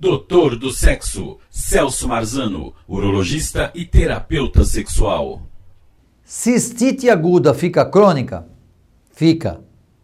Doutor do Sexo, Celso Marzano, urologista e terapeuta sexual. Cistite aguda fica crônica? Fica.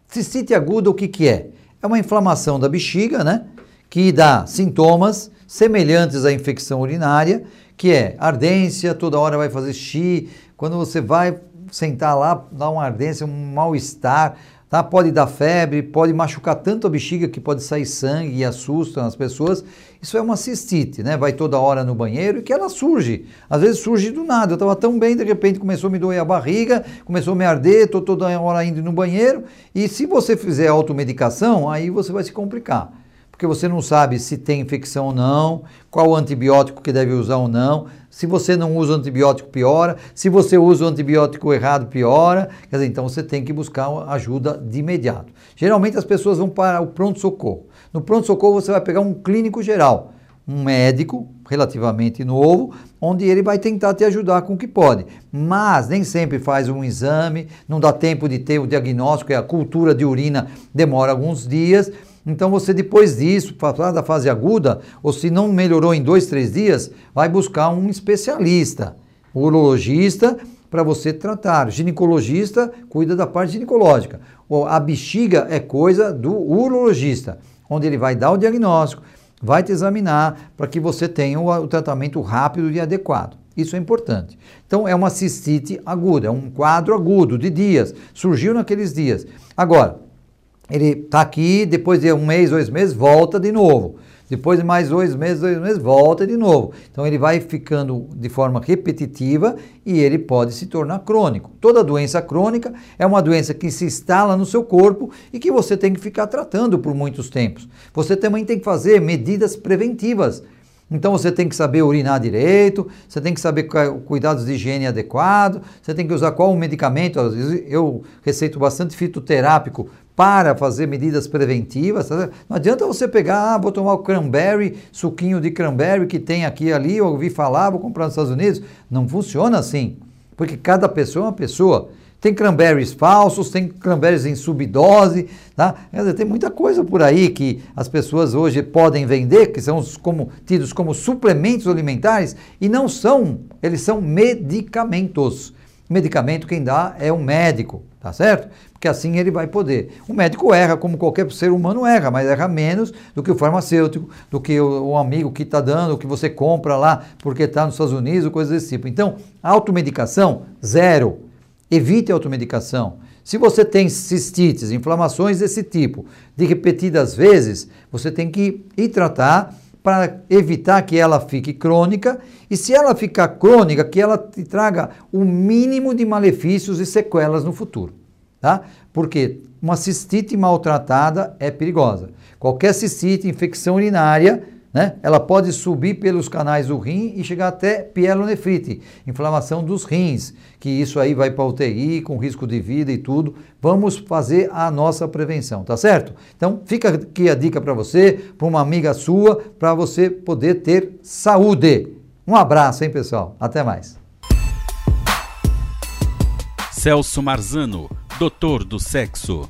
Cistite aguda o que, que é? É uma inflamação da bexiga, né? Que dá sintomas semelhantes à infecção urinária, que é ardência, toda hora vai fazer xixi, quando você vai sentar lá, dá uma ardência, um mal-estar, Tá? Pode dar febre, pode machucar tanto a bexiga que pode sair sangue e assusta as pessoas. Isso é uma cistite, né? Vai toda hora no banheiro e que ela surge. Às vezes surge do nada. Eu estava tão bem, de repente começou a me doer a barriga, começou a me arder, estou toda hora indo no banheiro. E se você fizer automedicação, aí você vai se complicar porque você não sabe se tem infecção ou não, qual antibiótico que deve usar ou não. Se você não usa o antibiótico, piora. Se você usa o antibiótico errado, piora. Quer dizer, então você tem que buscar ajuda de imediato. Geralmente as pessoas vão para o pronto-socorro. No pronto-socorro você vai pegar um clínico geral, um médico relativamente novo, onde ele vai tentar te ajudar com o que pode. Mas nem sempre faz um exame, não dá tempo de ter o diagnóstico, e a cultura de urina demora alguns dias. Então você depois disso, passar da fase aguda, ou se não melhorou em dois, três dias, vai buscar um especialista, urologista, para você tratar. Ginecologista cuida da parte ginecológica. A bexiga é coisa do urologista, onde ele vai dar o diagnóstico, vai te examinar para que você tenha o tratamento rápido e adequado. Isso é importante. Então, é uma cistite aguda, é um quadro agudo de dias, surgiu naqueles dias. Agora, ele está aqui, depois de um mês, dois meses, volta de novo. Depois de mais dois meses, dois meses, volta de novo. Então ele vai ficando de forma repetitiva e ele pode se tornar crônico. Toda doença crônica é uma doença que se instala no seu corpo e que você tem que ficar tratando por muitos tempos. Você também tem que fazer medidas preventivas. Então você tem que saber urinar direito, você tem que saber cuidados de higiene adequado, você tem que usar qual medicamento. Eu receito bastante fitoterápico para fazer medidas preventivas. Tá? Não adianta você pegar, ah, vou tomar o cranberry, suquinho de cranberry que tem aqui ali, eu ouvi falar, vou comprar nos Estados Unidos. Não funciona assim, porque cada pessoa é uma pessoa. Tem cranberries falsos, tem cranberries em subdose, tá? Tem muita coisa por aí que as pessoas hoje podem vender, que são como, tidos como suplementos alimentares, e não são, eles são medicamentos. Medicamento quem dá é o médico, tá certo? Porque assim ele vai poder. O médico erra, como qualquer ser humano erra, mas erra menos do que o farmacêutico, do que o, o amigo que está dando, o que você compra lá porque está nos Estados Unidos, coisas desse tipo. Então, automedicação, zero. Evite a automedicação. Se você tem cistites, inflamações desse tipo, de repetidas vezes, você tem que ir tratar para evitar que ela fique crônica e se ela ficar crônica, que ela te traga o mínimo de malefícios e sequelas no futuro, tá? Porque uma cistite maltratada é perigosa. Qualquer cistite, infecção urinária, né? Ela pode subir pelos canais do rim e chegar até pielonefrite, inflamação dos rins, que isso aí vai para UTI com risco de vida e tudo. Vamos fazer a nossa prevenção, tá certo? Então fica aqui a dica para você, para uma amiga sua, para você poder ter saúde. Um abraço, hein, pessoal? Até mais. Celso Marzano, doutor do sexo.